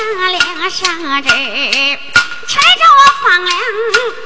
上梁上枝。拆着我房梁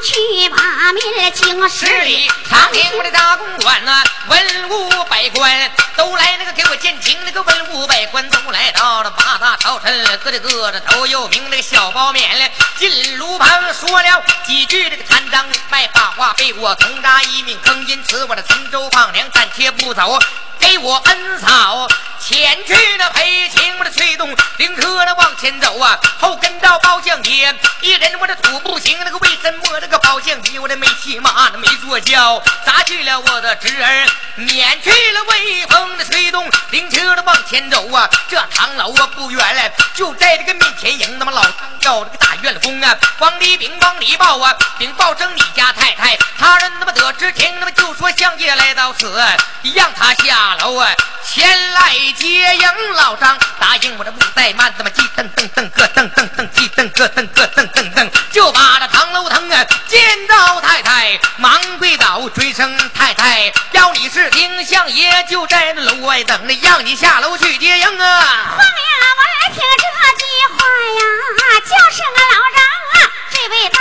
去把民请十里长亭我的大公馆呐，文武百官都来那个给我见情，那个文武百官都来到了八大朝臣，各的各的都有名那个小包面了。进炉旁说了几句这个贪赃卖把话，被我同扎一命，坑因此我的陈州放粮暂且不走，给我恩嫂。前去那陪情，我的催动灵车那往前走啊，后跟到包相爷，一人我的土不行，那个为什么那个包相爷我的没骑马那没坐轿，砸去了我的侄儿，免去了威风的催动灵车的往前走啊，这唐楼啊不远了，就在这个面前迎，那么老张叫这个大院风啊，往里禀往里报啊，禀报声你家太太，他人那么得知情，那么就说相爷来到此，让他下下楼啊，前来。接应老张，答应我这不怠慢，怎么鸡噔噔噔咯噔噔噔鸡噔咯噔咯噔噔噔，就把这唐楼腾啊见到太太，忙跪倒追声太太，要你是丁相爷，就在那楼外等着，让你下楼去接应啊。凤呀，我来听这句话呀，就是俺老张啊，这位大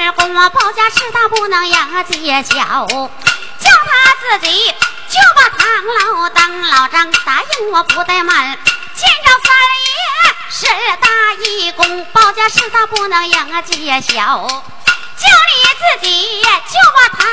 员公啊，包家事大不能呀揭晓，叫他自己。就把唐老当老张答应我不怠慢，见着三爷是大义公，保家是大不能应揭晓。就你自己，就把唐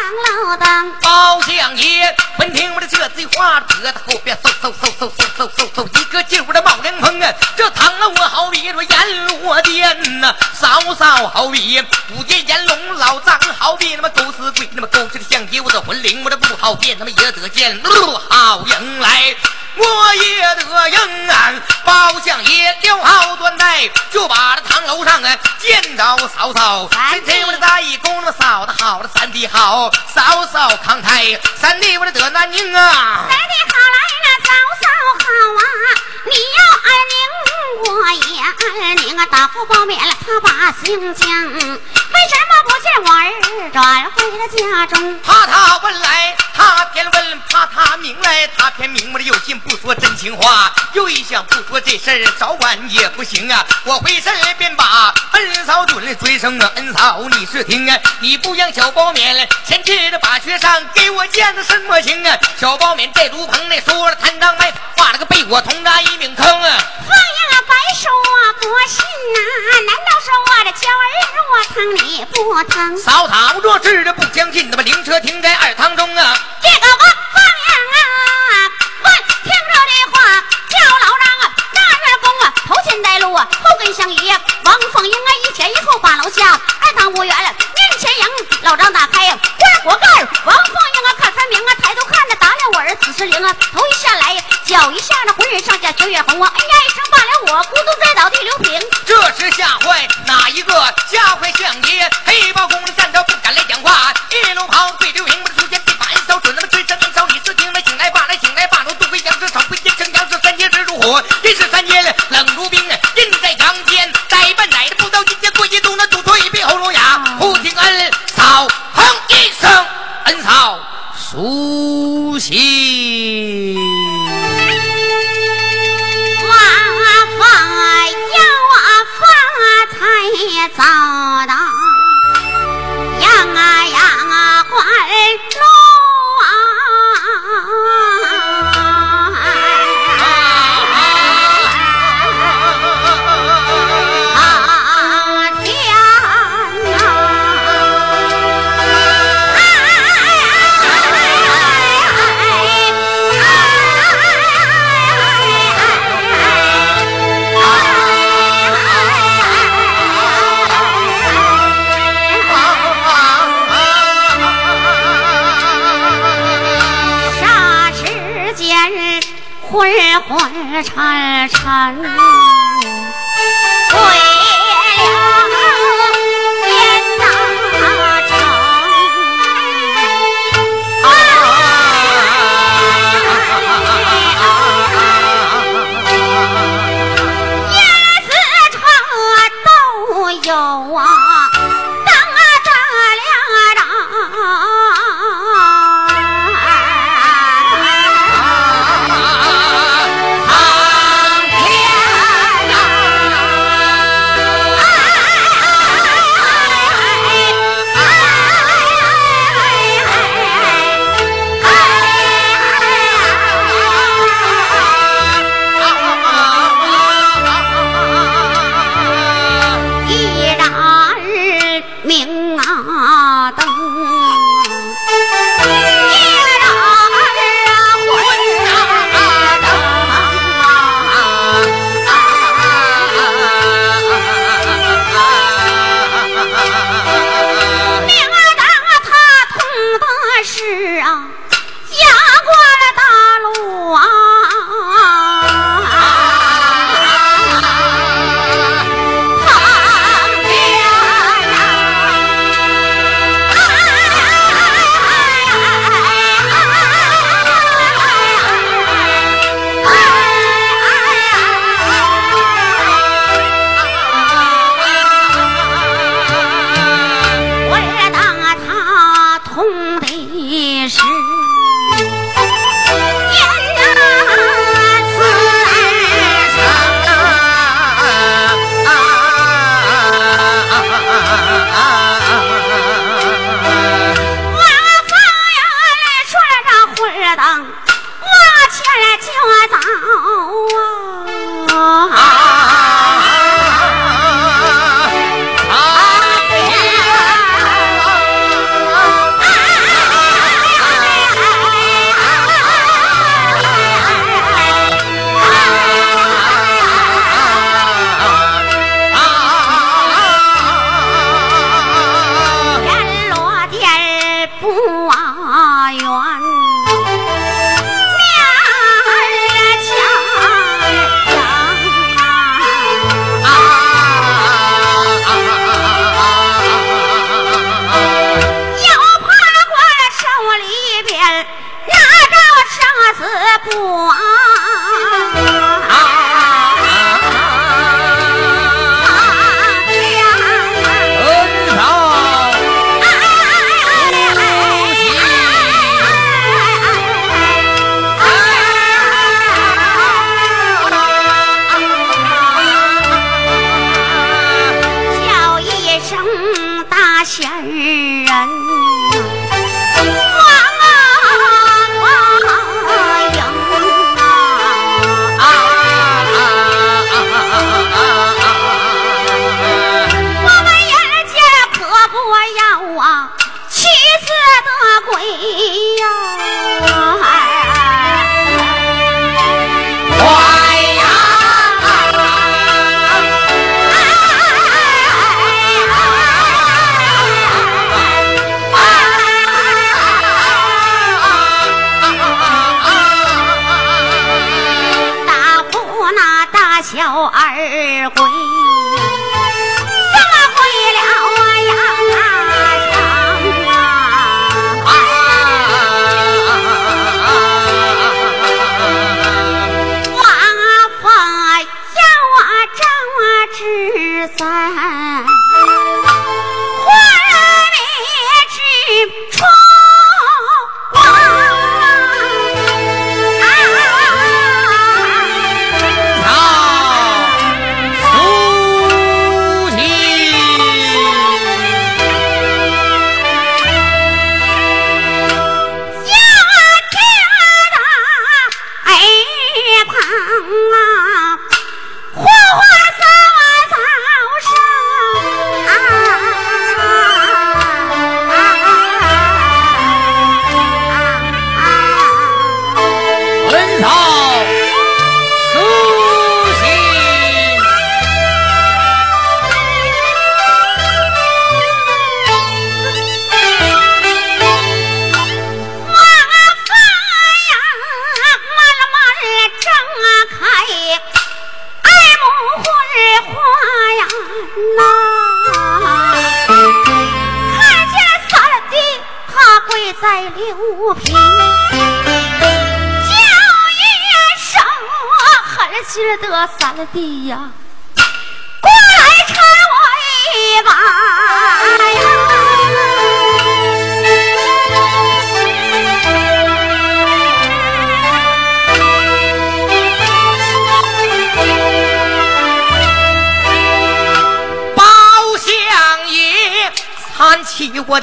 老当包相爷。闻听我的这句话，搁他后边嗖嗖嗖嗖嗖嗖嗖嗖，一个劲儿的冒凉风啊！这唐老我好比说阎罗殿呐，嫂嫂好比五殿阎龙，老张好比那么狗死鬼，那么狗吃的相爷，我的魂灵我的不好变，他妈也得见路好迎来。我也得应俺包相爷留好端待，就把这堂楼上啊见到嫂嫂，三弟我的大义公，那嫂子好，了三弟好，嫂嫂康泰，三弟我的得南宁啊，三弟好来了，嫂嫂好啊，你要二宁，我也二宁啊，大夫包免了，他把心将，为什么不见我儿转回了家中？怕他问来，他偏问；怕他明来，他偏明。我的有心。不说真情话，又一想不说这事儿，早晚也不行啊！我回身便把恩嫂准追声啊，恩嫂你是听啊，你不让小包勉前去的把学上给我见的什么情啊？小包勉在炉棚内说了贪赃卖画了个被我同扎一命坑啊！放呀，白说不信呐？难道说我的娇儿我疼你不疼？嫂嫂若是的不相信，那么灵车停在二堂中啊！这个后跟相爷。王凤英啊，一前一后把楼下，二堂无远，面前迎。老张打开棺椁盖王凤英啊，看分明啊，抬头看着打量我儿子是灵啊，头一下来，脚一下那浑身上下血液红啊，哎呀一声罢了，我咕咚摔倒地流平。这时吓坏哪一个？吓坏相爷，黑包公站着不敢来讲话，一龙袍对流平，出现地板一扫准，那么追身能扫李四听来，醒来罢来，醒来罢。少会见成阳是三阶直如火，这是三阶冷如冰，印在阳间。再笨奶的不到今天过一冬，那吐出一鼻喉咙哑。忽听恩嫂哼一声，恩嫂苏醒。发发呀发财早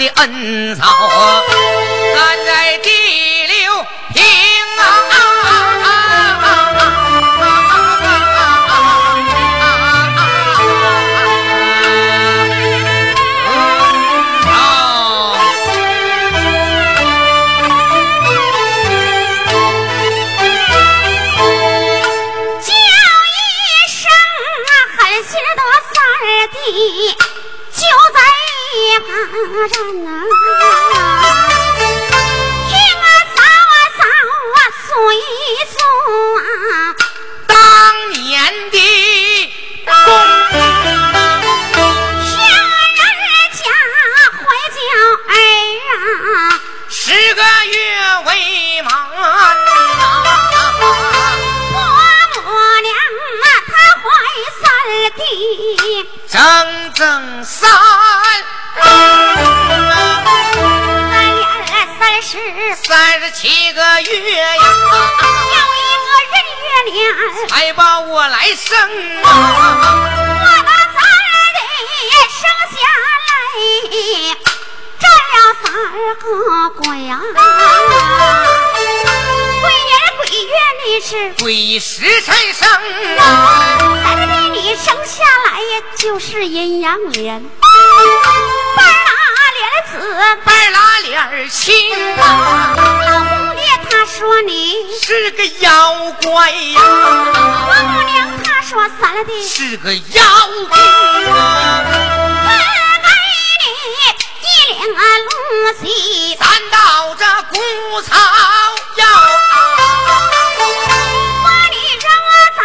的恩嫂鬼啊！鬼年鬼月你是鬼时才生啊！三弟你生下来呀就是阴阳脸。半拉脸紫，半拉脸儿亲啊！老公爹他说你是个妖怪呀，王母娘她说三弟。是个妖精啊，赐给你一领龙旗，咱到这古草药，把你扔在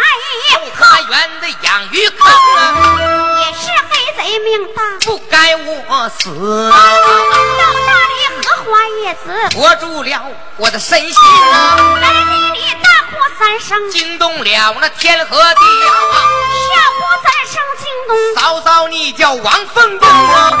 后花园的养鱼坑啊，也是黑贼命大，不该我死。到那里。荷花叶子拖住了我的身心啊！在地里。大呼三声，惊动了那天和地啊！小呼三声惊动嫂嫂，你叫王凤英啊！嫂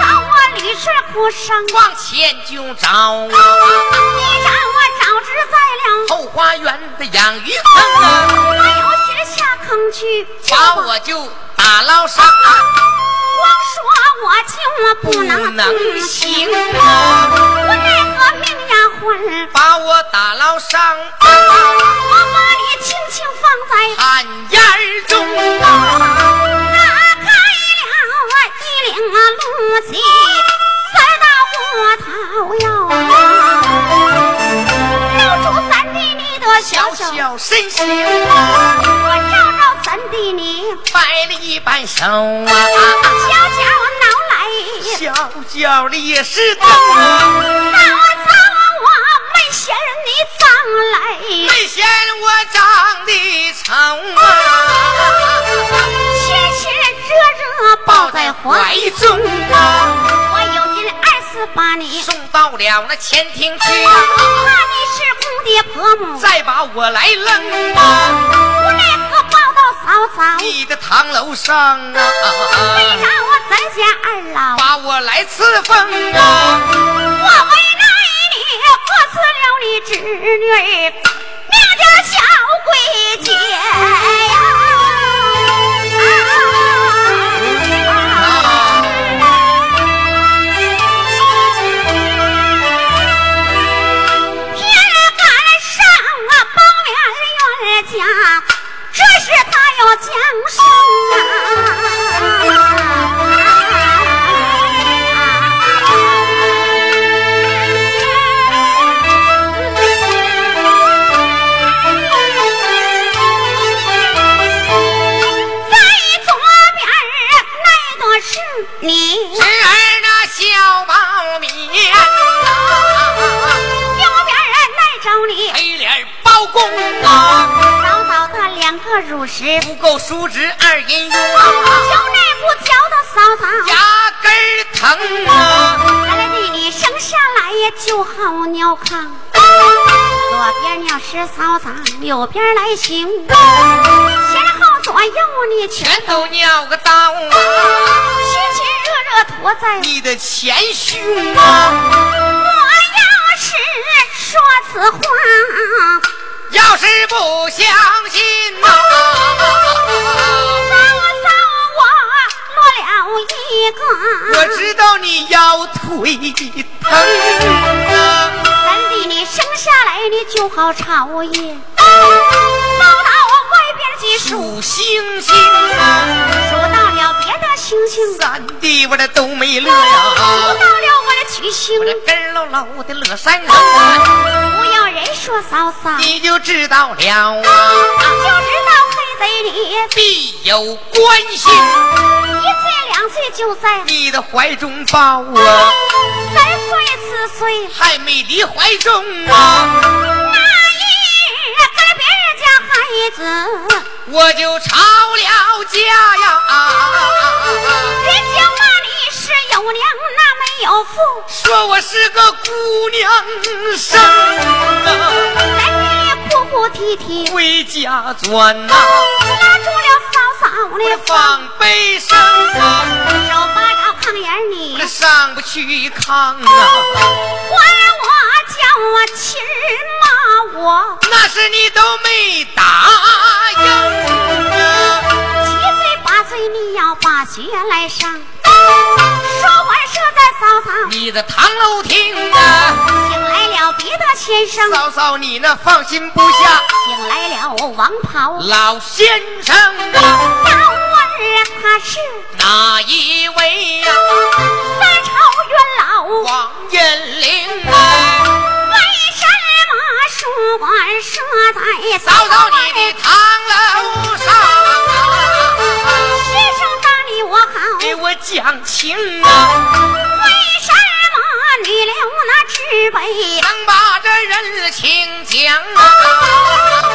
嫂，我李顺哭声往前就找啊！你让我找只在了后花园的养鱼坑啊！我有心下坑去，把我就打捞上啊。光说我就不能能行啊！我奈何命丫鬟把我打捞上，我把你轻轻放在寒烟中啊！打开了一领露西，塞到我草腰，露出三弟你的小小身形，我照照三弟你摆了一半手啊，小脚挠来。小脚里也是疼啊，没嫌我长得丑啊，亲亲热热抱在怀怀中啊，我有心二次把你，送到了那前厅去怕啊，你是公爹婆母，再把我来扔啊，无奈何抱到嫂嫂，你的堂楼上啊，为啥我咱家二老，把我来赐封啊。我为死了你侄女，名叫小桂姐天赶上啊，包面冤家，这是他要降在嫂嫂，右边来行，前后左右你全全都尿个刀啊，亲亲热热驮在。你的前胸啊，我要是说此话，要是不相信呐、嫂嫂我落了一个。我知道你腰腿疼啊，生下来你就好朝夜，跑到外边去数，星星啊，数到了别的星星，三弟我这都没乐数。到了我的曲星。我，这根儿喽喽的乐山啊，不要人说嫂嫂，你就知道了啊，就知道黑贼你。必有关系。就在，你的怀中抱啊，三岁四岁。还没离怀中啊，那一日跟别人家孩子，我就吵了架呀。人家骂你是有娘那没有父，说我是个姑娘生啊，哭哭啼啼。回家转呐、拉住了嫂嫂的放悲声啊，手把着炕沿我你上不去炕啊，管我叫我亲骂我，那是你都没答应啊。七岁八岁你要把学来上。说完说在嫂嫂，你的堂楼厅啊，请来了别的先生，嫂嫂你那放心不下，请来了王袍。老先生啊，要问他是。哪一位呀、三朝元老，王延龄啊，为什么书馆设在嫂嫂你的堂楼上好，给我讲情啊，为什么你留那纸杯？能把这人情讲啊，只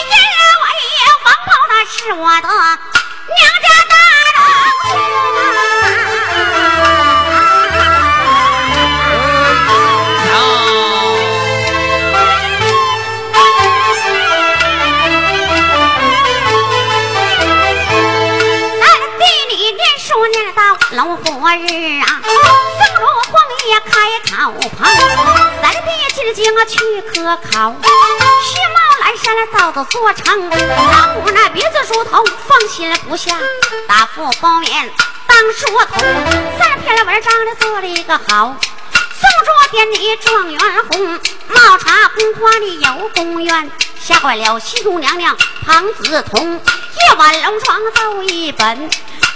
因为王宝那是我的日啊，僧罗皇爷开草棚，三弟进京去科考，须毛蓝山到到做成，大户那鼻子梳头放心不下，大富包面当书童，三儿长得做了一个好。送着典里状元红，冒茶宫花里有公园，吓坏了西宫娘娘庞子通。夜晚龙床奏一本，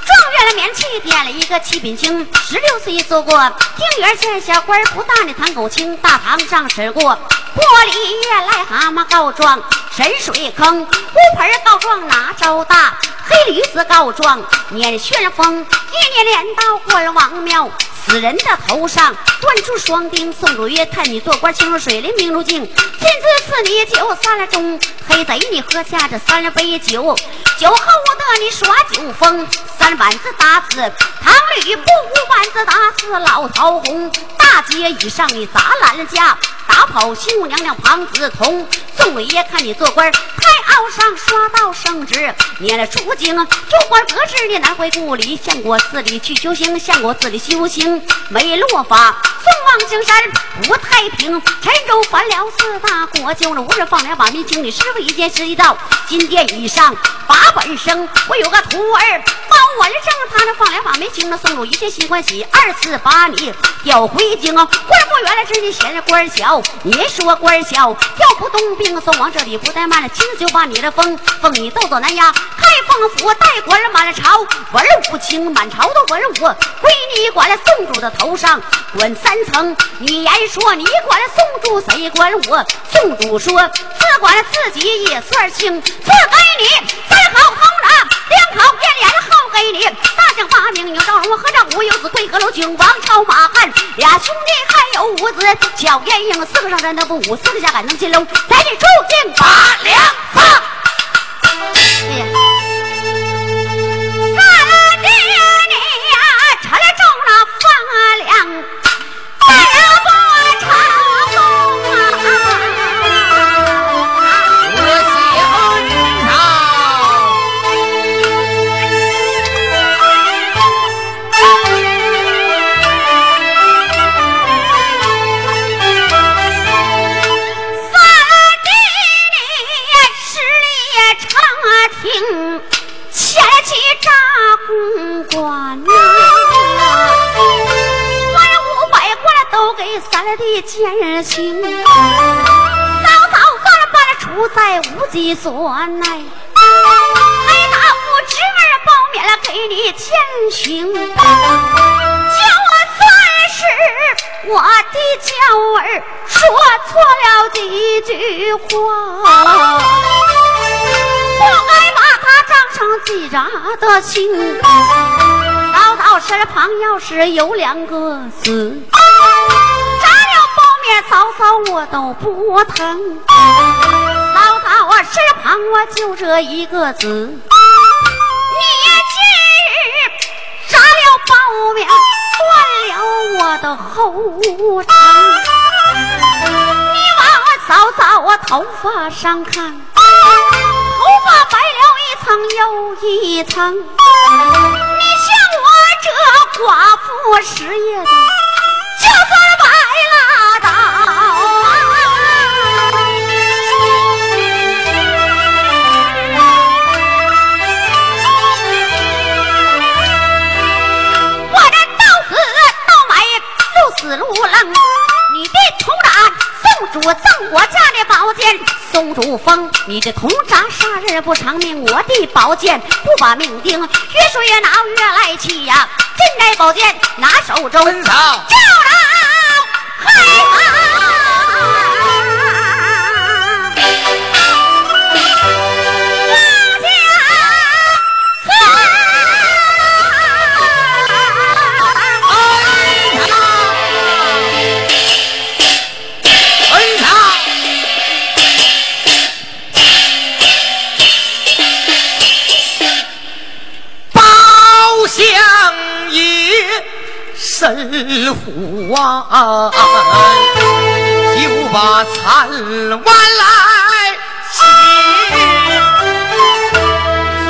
状元的面器点了一个七品青。十六岁做过定园县小官，不大的堂口清，大堂上审过玻璃叶癞蛤蟆告状，神水坑乌盆告状哪招大？黑驴子告状撵旋风，一年镰刀过了王庙。死人的头上断出双钉，宋祖约看你做官清如水，灵明如镜，亲自赐你酒三盅。黑贼你喝下这三杯酒，酒后得你耍酒疯，三板子打死唐吕布，五板子打死老陶红。大街以上你砸烂了家，打跑西母娘娘庞子彤。宋伟爷看你做官太道上刷到圣旨，撵了出京，就官得知你难回故里，相国寺里去修行，相国寺里修行没落法。宋望京山不太平，陈州翻了四大国，就了五日放粮把民请你师傅一见十一道，金殿以上把本生。我有个徒儿包文生，他那放粮把民请了宋主一见心欢喜，二次把你调回。京官府原来是你嫌官小，你说官小调不动兵，送往这里不怠慢了，亲自就把你的风，风你斗走南丫，开封府带官满朝，文武清满朝的文武归你管了，宋主的头上管三层。你言说你管了宋主，谁管我？宋主说自管自己也算清，自给你三好，两好变脸好黑你大将发明牛赵荣何丈武有子贵阁楼君王超马汉俩兄弟还有五子小燕英四个上山能不武四个下海能擒龙咱这出进八两放。哎呀，在无计所奈。黑大夫侄儿包免了，给你减刑，叫我算是我的娇儿说错了几句话，不该把他账上记着的清。早早身旁要是有两个字，扎了包面早早我都不疼。身旁我就这一个字，你今日炸了包面，断了我的后肠。你往我早早我头发上看，头发白了一层又一层。你像我这寡妇失业的，宝剑，松竹风你的铜铡杀日不偿命，我的宝剑。不把命钉，越说越恼越来气呀，进来宝剑拿手中，分嫂叫了害神虎啊，就把残碗来请。孙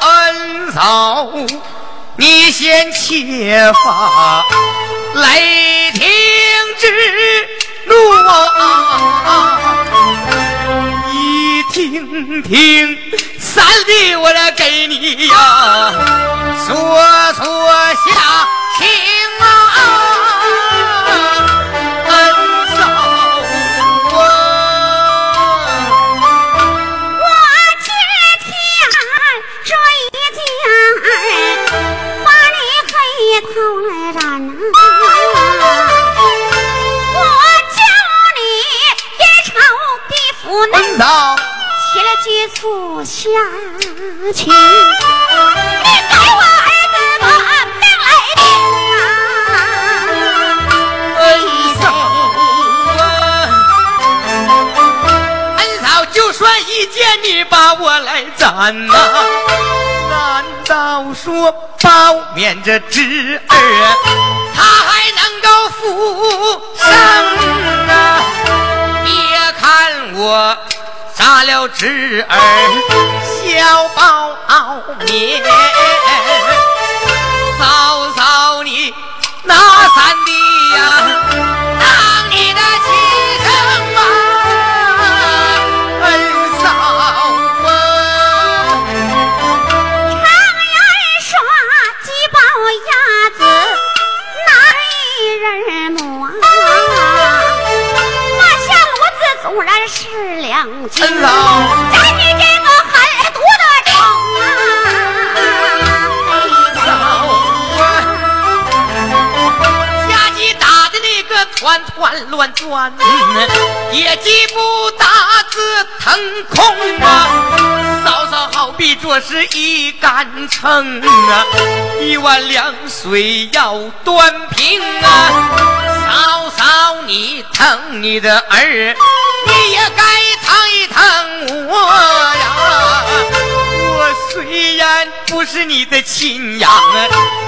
恩嫂，你先且发雷霆之怒啊！你听听，三弟我来给你呀，说说下这侄儿，团团乱转，野鸡不打自腾空啊！嫂嫂好比做是一杆秤啊，一碗凉水要端平啊！嫂嫂你疼你的儿，你也该疼一疼我呀！我虽然不是你的亲养，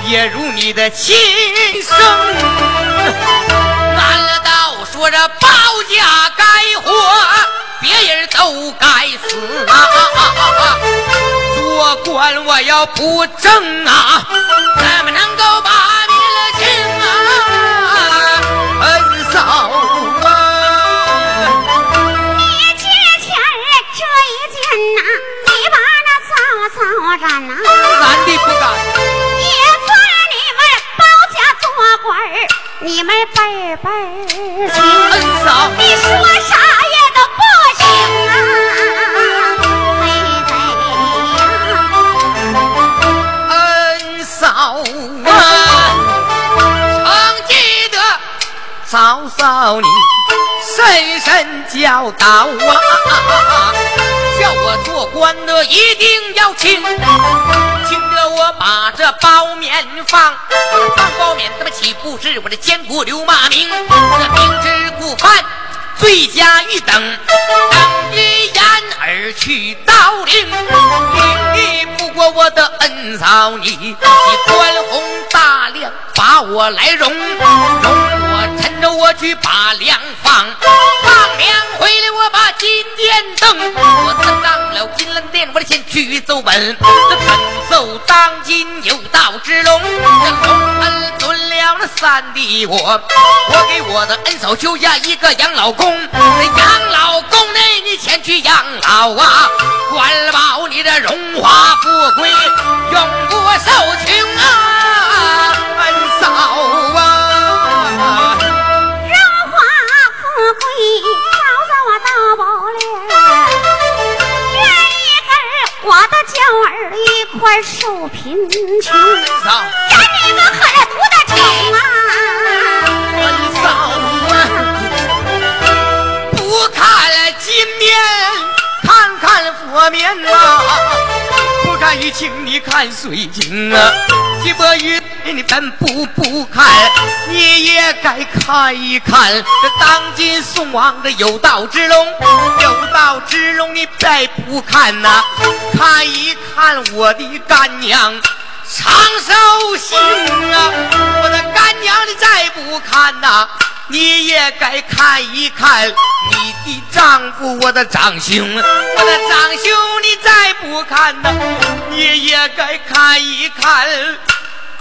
也如你的亲生。俺了道说这包家该活，别人都该死啊！做官我要不正啊，怎么能够把民了情啊？恩嫂啊！你借钱这一件呐，你把那嫂嫂斩呐，你们辈儿辈儿清。恩嫂，你说啥也都不行啊，黑贼呀！恩嫂啊，常记得嫂嫂你深深教导啊，叫我做官的一定要轻，轻着我把这包面放，放包面他妈岂不是我的千古流骂名？这明知故犯。罪加一等，等于掩耳去盗铃。领你不过我的恩嫂你，你宽宏大量把我来容，容跟着我去把粮放，放粮回来我把金殿登，我登上了金銮殿，我得先去奏本，这本奏当今有道之龙，这龙恩准了那三弟我，我给我的恩嫂求下一个养老宫，这养老宫内你前去养老啊，管保你的荣华富贵永不受穷啊，恩嫂。贵，嫂嫂我到不了。愿意跟我的娇儿一块受贫穷，嫂，赶你个狠毒的城啊！恩嫂啊，不看金面，看看佛面呐、不看玉清，你看水晶啊。金伯玉你本不不看，你也该看一看这当今宋王的有道之龙，有道之龙你再不看呐、看一看我的干娘。长寿星啊，我的干娘你再不看呐、你也该看一看你的丈夫，我的长兄，我的长兄你再不看呐、你也该看一看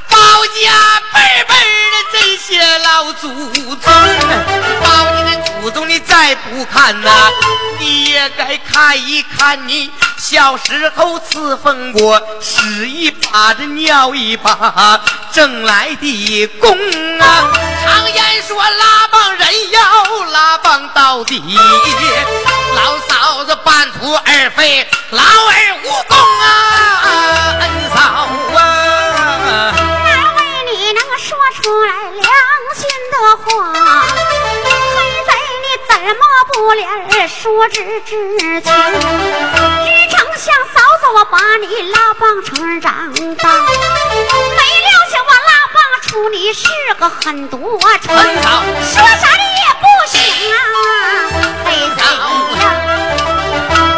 包家辈辈的这些老祖宗，包你的祖宗你再不看呐、你也该看一看你小时候伺奉过，屎一把这尿一把挣来的功啊！常言说拉帮人要拉帮到底，老嫂子半途而废，老儿无功啊！恩嫂啊！说出来良心的话，黑贼你怎么不连说知知情？日丞相嫂嫂我把你拉帮成长大，没料想我拉帮出你是个狠毒虫，说啥你也不行啊，黑贼呀！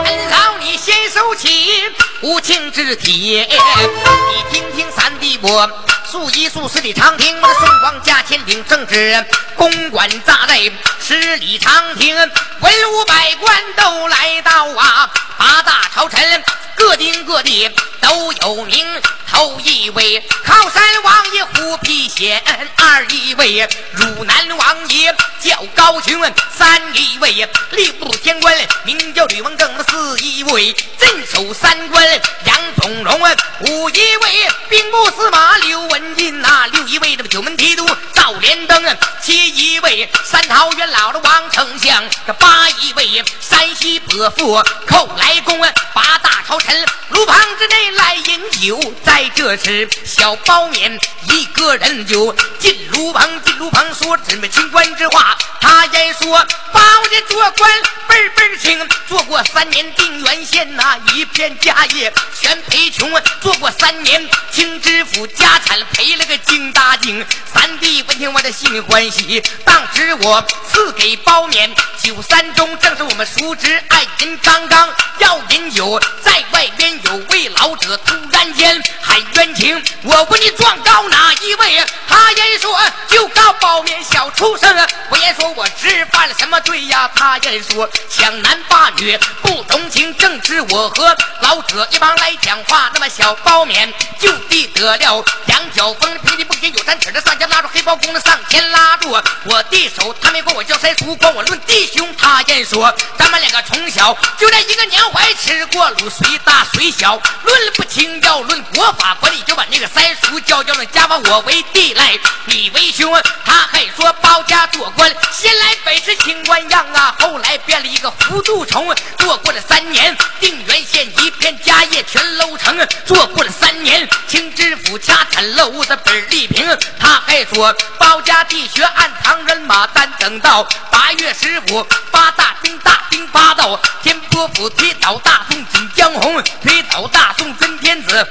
恩嫂你先收起无情之铁，你听听三弟我。素一数十里长亭，我的宋王驾千顶正直，公馆扎内十里长亭，文武百官都来到啊，八大朝臣各丁各地都有名。头一位靠山王爷虎皮仙，二一位汝南王爷叫高雄，三一位吏部天官名叫吕文正，四一位镇守三关杨宗荣，五一位兵部司马刘文。进呐，六一位这个九门提督赵连登，七一位三桃园老的王丞相，这八一位山西伯父寇来公，八大朝臣炉旁之内来饮酒，在这时小包勉一个人就进炉旁，进炉旁说这么清官之话，他言说包家做官倍儿倍儿清，做过三年定远县呐，一片家业全赔穷，做过三年清知府家产。赔了个精大精，三弟问听我的心里欢喜，当时我赐给包勉酒三盅，正是我们熟知爱人刚刚要饮酒，在外边有位老者突然间喊冤情，我问你状告哪一位？他言说就告包勉小畜生，我言说我知犯了什么罪呀？他言说抢男霸女不同情，正是我和老者一帮来讲话，那么小包勉就地得了杨。小风平地不平有三尺的上前拉住黑包公上前拉住我的手，他没管我叫三叔，管我论弟兄。他言说咱们两个从小就在一个年怀吃过卤，虽大虽小，论不清要论国法，管理就把那个三叔叫叫那家把我为弟来，你为兄。他还说包家做官，先来本是清官样啊，后来变了一个糊涂虫。做过了三年定远县一片家业全搂成，做过了三年清知府家产漏。我的本立平，他还说包家地穴暗藏人马单等到八月十五，八大兵大兵八道，天波府推倒大宋锦江红，推倒大宋真天子。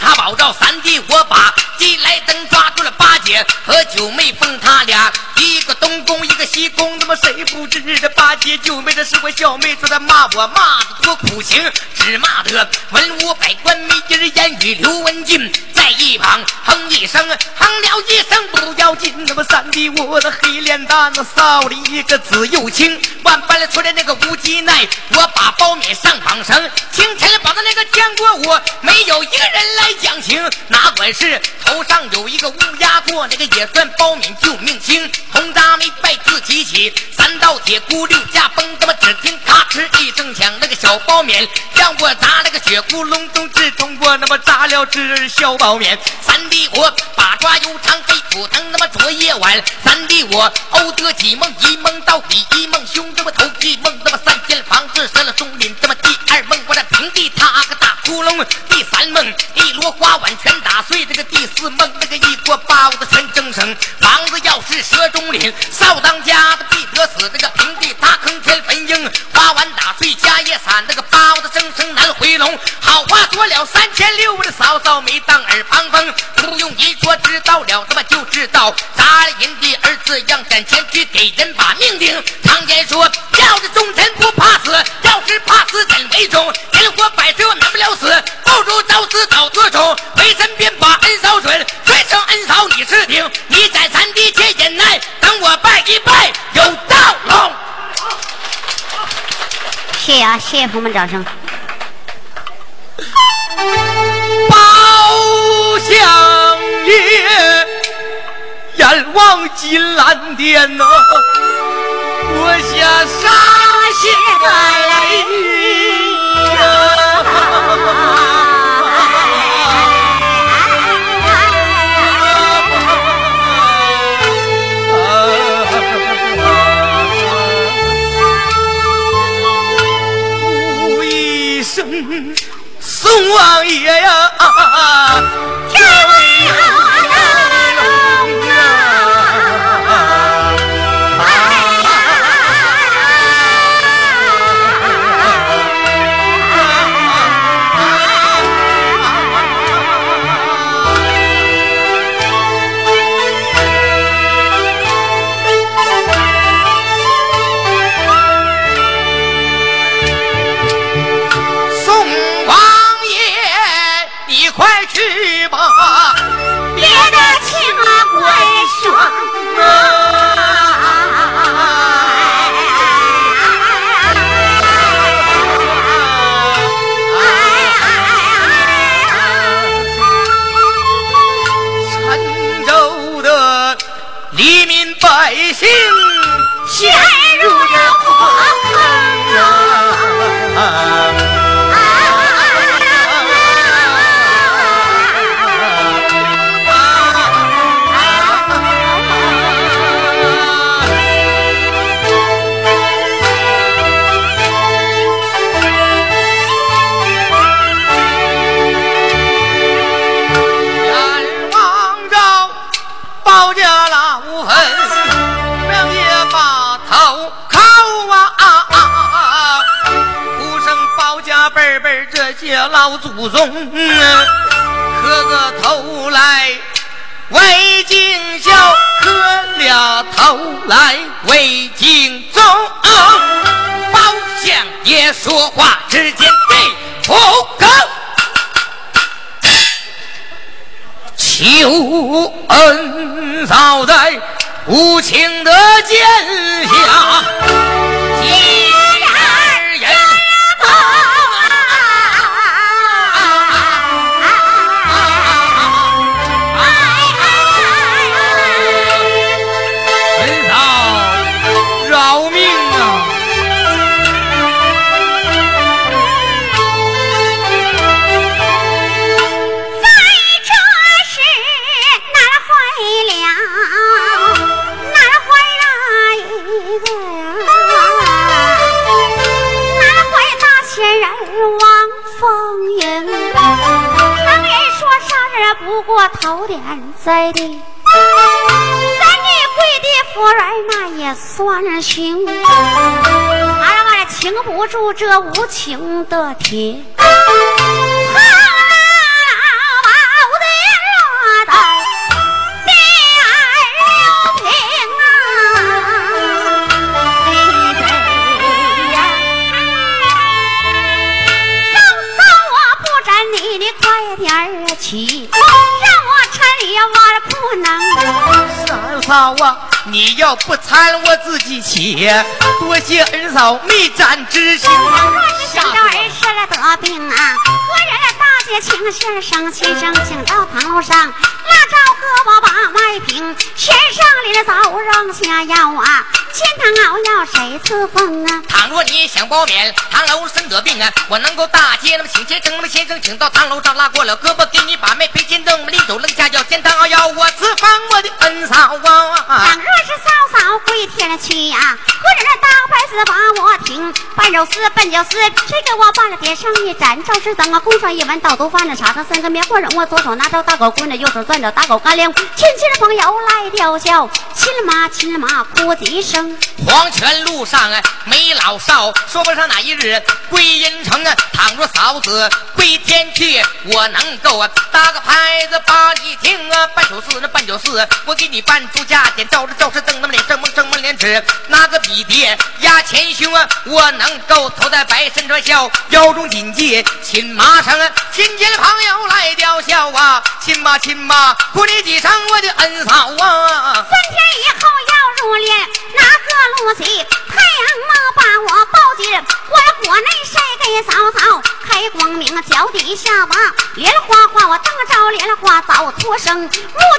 他保照三弟，我把鸡来登抓住了八姐和九妹，封他俩一个东宫，一个西宫。那么谁不知这八姐九妹这是我小妹，说他骂我骂的多苦情，只骂得文武百官没一人言语。刘文静在一旁哼一声，哼了一声不要紧。那么三弟，我的黑脸蛋子臊了一个紫又青，万般的出来那个无极奈，我把包面上绑绳，清晨绑到那个江国我，没有一个人来。讲情，哪管是头上有一个乌鸦过，那个也算包勉救命星。红扎没拜自己起，三道铁箍六架崩，他妈只听咔哧一声响，那个小包勉让我砸了个血窟窿中，只通过那么砸了只小包勉。三弟我把抓油肠黑土疼，那么昨夜晚三弟我欧得几梦，一梦到底一梦凶，这么头一梦那么三间房子设了松林，这么第二梦我这平地塌个大窟窿，第三梦一。锅花碗全打碎，这个第四梦那个一锅包子全蒸生。房子要是蛇中林，少当家的必得死。这个平地大坑天坟英，花碗打碎家业散，那个包子蒸生难回笼。好话说了三千六，的嫂嫂没当耳旁风。不用一说知道了，他妈就知道砸了人的耳子让斩前去给人把命定。常言说，要是忠臣不怕死，要是怕死怎为忠？人活百岁我免不了死，不如早死早得。回身便把恩嫂准，尊称恩嫂你是听，你在三弟且忍耐，等我拜一拜有道龙。谢谢啊，谢谢朋友们掌声。包相爷，阎王金兰殿呐，我下杀血泪呀。宋王爷呀，这些老祖宗磕个头来为敬孝，磕了头来为敬宗。包相爷说话之间对不够，求恩早在无情的剑下。过头点在地，三弟跪的夫人那也算情，俺俺情不住这无情的天。要不搀我自己起，多谢恩嫂没沾之心。若是想到儿媳了得病啊，何人大姐请先生，先生请到堂楼上，拉着胳膊把脉平，先生里早让下药啊。煎汤熬药谁赐封啊？倘若你想包面，唐楼生得病啊，我能够大街那么请先生，那么先生请到唐楼上拉过了胳膊，给你把脉配煎灯，临走扔下药，煎汤熬药我赐封我的恩嫂啊！倘若是嫂嫂跪天去呀，何人那大牌子把我停？半肉丝半酒丝，谁给我把了点上一盏？照是等我供上一碗倒毒饭了，插上三个棉花人，我左手拿着大狗棍子，右手攥着大狗干粮，亲戚的朋友来吊孝，亲妈亲妈哭几声。黄泉路上啊，没老少，说不上哪一日归阴城啊。倘若嫂子归天去，我能够啊搭个牌子把你听啊。半九四那半九四，我给你办出家典，照着照着瞪那么脸，正蒙正蒙脸纸，拿个笔碟压前胸啊。我能够头戴白，身穿孝，腰中紧系亲妈绳啊。亲戚朋友来吊孝啊，亲妈亲妈，哭你几声，我的恩嫂啊。三天以后要入殓。拿个路西？太阳妈把我抱进我的火内晒给嫂嫂开光明，脚底下吧莲花花，我蹬着莲花早脱生。木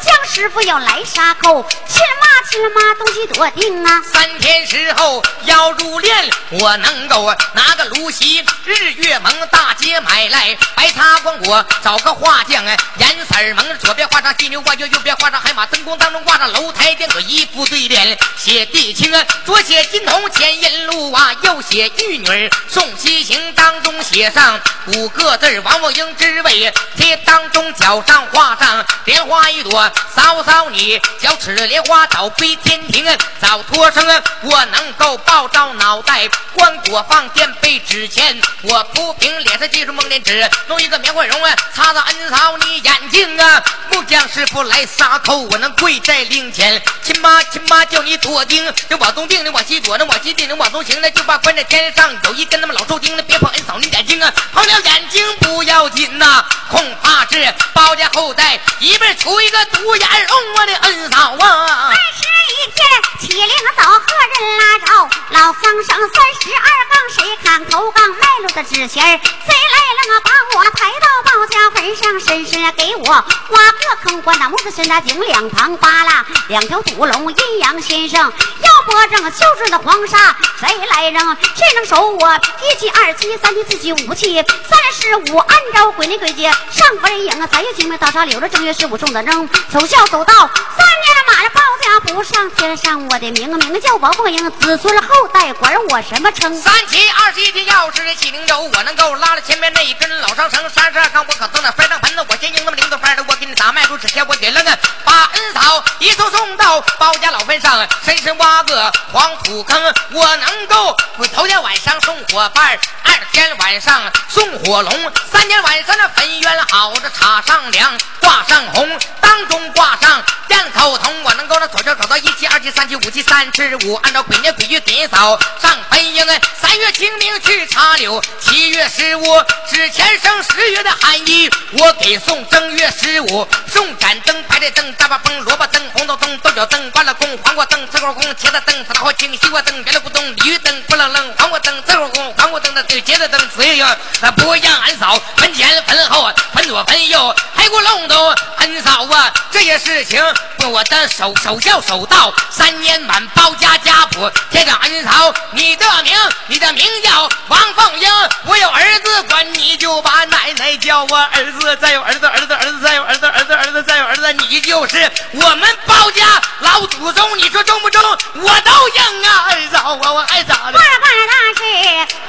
匠师傅要来杀口，亲妈亲妈东西多定啊！三天时候要入殓，我能够拿个芦席，日月蒙大街买来白擦光果，找个画匠哎，颜色蒙左边画上金牛，我就右边画上海马，灯光当中挂上楼台殿，个一副对联写地。地青啊，左写金童前引路啊，右写玉女送西行，当中写上五个字王凤英之位，贴当中脚上画上莲花一朵，嫂嫂你脚齿莲花早归天庭，早脱生，我能够抱着脑袋，棺椁放垫背纸钱，我铺平脸上记住蒙脸纸，弄一个棉花绒啊，擦擦恩嫂你眼睛啊，木匠师傅来撒口，我能跪在灵前，亲妈亲妈叫你多丁。就往东定，你往西躲，那往西定，你往东行，那就把关在天上有一根那么老寿钉，那别碰恩嫂你眼睛啊，碰了眼睛不要紧呐，恐怕是包家后代一辈出一个独眼龙，我的恩嫂啊！二十一天起灵早，和人拉着老桑生三十二杠，谁看头杠卖路的纸钱谁来了把我抬到家坟上深深给我挖个坑，关那木子深那井两旁扒拉两条土龙，阴阳先生腰脖正，就是那黄沙谁来扔？谁能守我？一七二七三七四七五七三十五，按照规定规矩上坟人影啊，三月清明大沙留着正月十五送的扔，走孝走到三年马了报家不上天上，我的名名叫王凤英，子孙后代管我什么称？三七二十一天要是七零轴，我能够拉了前面那一根老长绳。三十二杠我可从那翻上盆子，我先用那么零头翻的，我给你打麦子，之前我给了个把恩草一送送到包家老坟上，深深挖个黄土坑。我能够头天晚上送火伴，二天晚上送火龙，三天晚上那坟园好的插上梁，挂上红，当中挂上两口铜。我能够那左脚走到一七二七三七五七三十五，按照鬼年鬼月给扫上坟营。三月清明去插柳，七月十五之前生十月的寒衣，我给送正月十五送盏灯，白的灯，大把灯，萝卜灯，红豆灯，豆角灯，关了宫，黄瓜灯，紫果宫，茄子灯，紫桃青，西瓜灯，圆了咕咚，鲤鱼灯，不楞楞，黄瓜灯，紫果宫，黄瓜灯的，茄子灯，紫月月，那不一样，俺嫂坟前坟后，坟左坟右，还给我弄都俺嫂啊，这些事情我的手手孝手到，三年满包家家谱，天长俺嫂你的名，你的名叫王凤英，我有儿子管你就把奶奶叫我儿子，再有儿子儿子儿子再有儿子儿子儿子再有儿子，你就是我们包家老祖宗，你说中不中？我都应啊，儿子我我还咋的？万万大事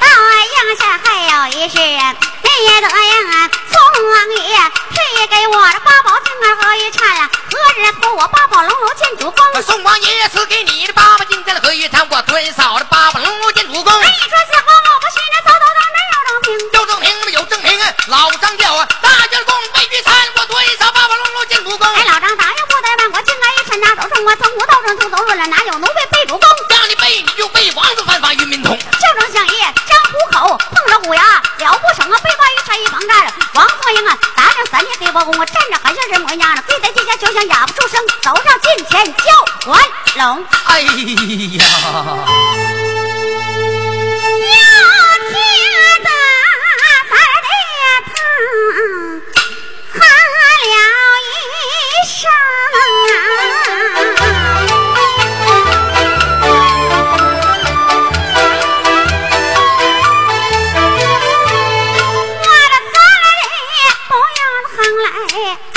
到应下还有一事，你也得应啊宋王爷赐给我的八宝金儿和一串，何日托我八宝龙楼见主公？宋王爷赐给你的八宝金针和一坛，我蹲扫的八宝龙楼见主公。哎，你说是和我不是那走走到那儿？有正平有正平，老张叫啊，大卷公备聚餐，我蹲扫八宝龙楼见主公。哎，老张打有不怠慢，我进来一串拿走中，我从无到正从走论了，哪有奴婢背主公？让你背你就背王子犯法与民同。叫声相爷张虎口，碰着虎牙了不成啊！背把一缠一旁站，王凤英啊，打量三天黑包公，我站着还像人模样呢，跪在地下就像哑不出声，走上近前叫还龙。哎呀！要听 Yeah.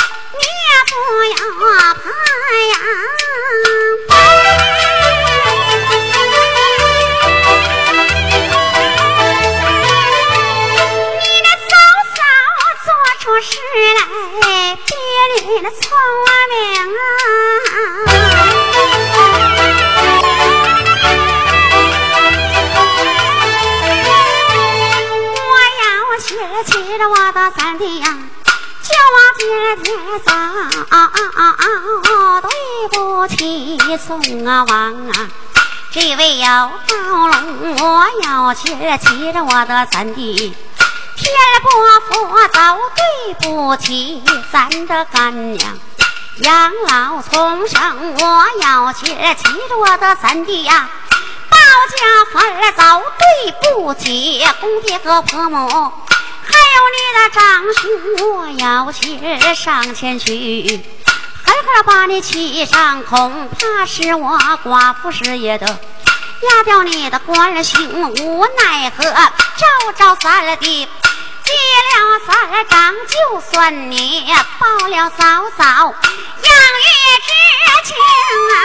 要骑着我的三弟。天不佛走，对不起咱的干娘。养老从生，我要去骑着我的三弟呀。包家坟儿走，对不起公爹和婆母，还有你的长兄，我要去上前去。狠狠把你气上，恐怕是我寡妇失也的压掉你的官星，无奈何招招三弟，接了三了长，就算你报了嫂嫂，养育之情啊。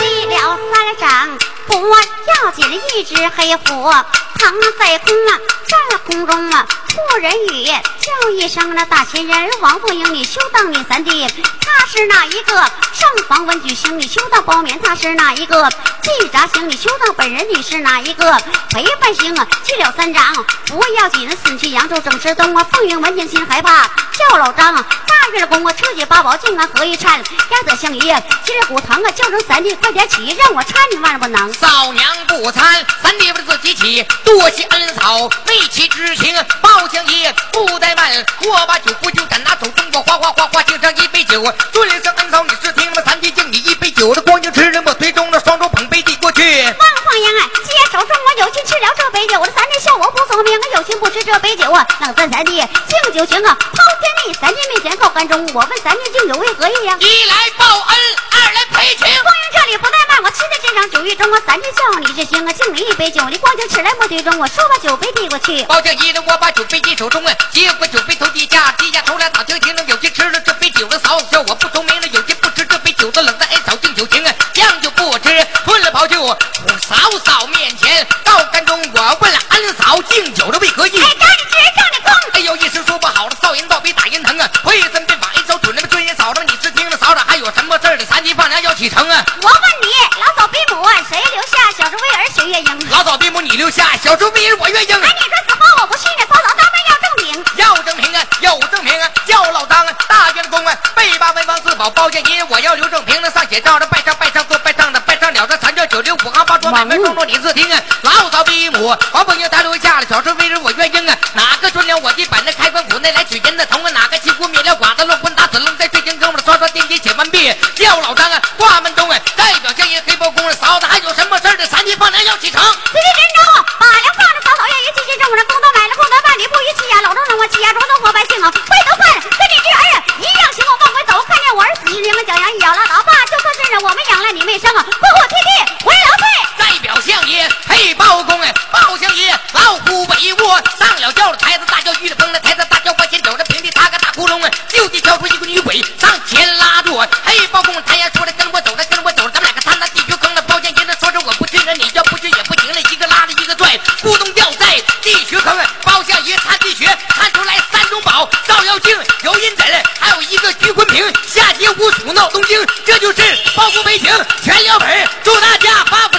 记了三掌，不要紧，一只黑虎腾在空啊，在空中啊，出人语叫一声那大仙人王凤英，你休当你三弟，他是哪一个？上房文举行，你休当包勉，他是哪一个？祭闸行，你休当本人，你是哪一个？陪伴行啊，记了三掌，不要紧，死去扬州正是东啊，凤英闻听心害怕，叫老张，大月公啊，车起八宝镜啊，合一颤，压得相爷，今儿骨疼啊，叫声三弟快点起，让我搀你万万不能。嫂娘不参，三弟不是自己起，多谢恩嫂，为妻之情，包相爷不怠慢，我把酒壶酒盏拿走，中国哗哗哗哗敬上一杯酒，尊声恩嫂，你是听了三弟敬你一杯酒，这光景吃人我推中了双手捧杯递过去。王凤英啊，接手中我有心吃了这杯酒，我三弟笑我不聪明，有心不吃这杯酒啊，能咱三弟敬酒行啊！抛天地，三弟面前告干忠，我问三弟敬酒为何意呀？一来报恩，二来赔情。光阴这里不怠慢，我吃在这场酒意中我！三弟笑你是行啊，敬你一杯酒，你光景吃来莫对中，我说把酒杯递过去。包将一呢，我把酒杯递手中啊，接过酒杯头低下，低下头来打听情，能有些吃了这杯酒的嫂子笑我不聪明了，有些不吃这杯酒的冷的挨嫂敬酒情啊，将就不吃，吞了包酒，嫂嫂面前到干中，我问了安嫂敬酒的为何意？哎，让你吃，让你空。哎呦，一时说不好了，扫银倒比打人疼啊！回身便把一手准那个尊爷嫂子，你是听了嫂子还有什么事儿的？三级放粮要启程啊！我问你，老早比母，谁留下小猪威儿学月英？老早比母你留下，小猪威儿我愿应。哎，你说此话我不信呢，嫂嫂当面要证明。要证明啊，要证明啊，叫老张啊，大员工啊，背八文王四宝包建银，我要留证凭那上写照着拜上拜上做拜上的拜上了这三教九流五行八桌买卖双桌你自听啊，老早比母，王凤英他留下了，小猪威儿我愿应啊，哪个准了我的本那开关府内来取人的铜啊，哪个儿刷刷电机写完毕，叫老张啊挂门东啊，代表相爷黑包公啊，嫂子还有什么事儿的？三级放粮要启程。此地真招啊，把粮放着，嫂嫂愿意继续挣着，工作买了工作办理不遗弃呀，老中让我欺压中东活百姓啊，回头看跟你这儿啊一样行，我往回走，看见我儿死你们，脚丫一咬拉倒，爸就算是我们养了你没生啊，过户贴地为劳罪。代表相爷黑包公哎，包相爷老虎尾窝上了轿了，抬子大轿遇了风了，抬子大轿往前走这，平地搭个大窟窿啊，就地跳出一个女鬼上前包公他也出来跟我走了跟我走了，咱们两个探那地穴坑了，包相爷那说着我不去了，你要不去也不行了，一个拉着一个拽，咕咚掉在地穴坑，包相爷探地穴探出来三种宝，照妖镜、有银枕，还有一个鞠坤瓶，下街五鼠闹东京，这就是包公为情全了本，祝大家发福，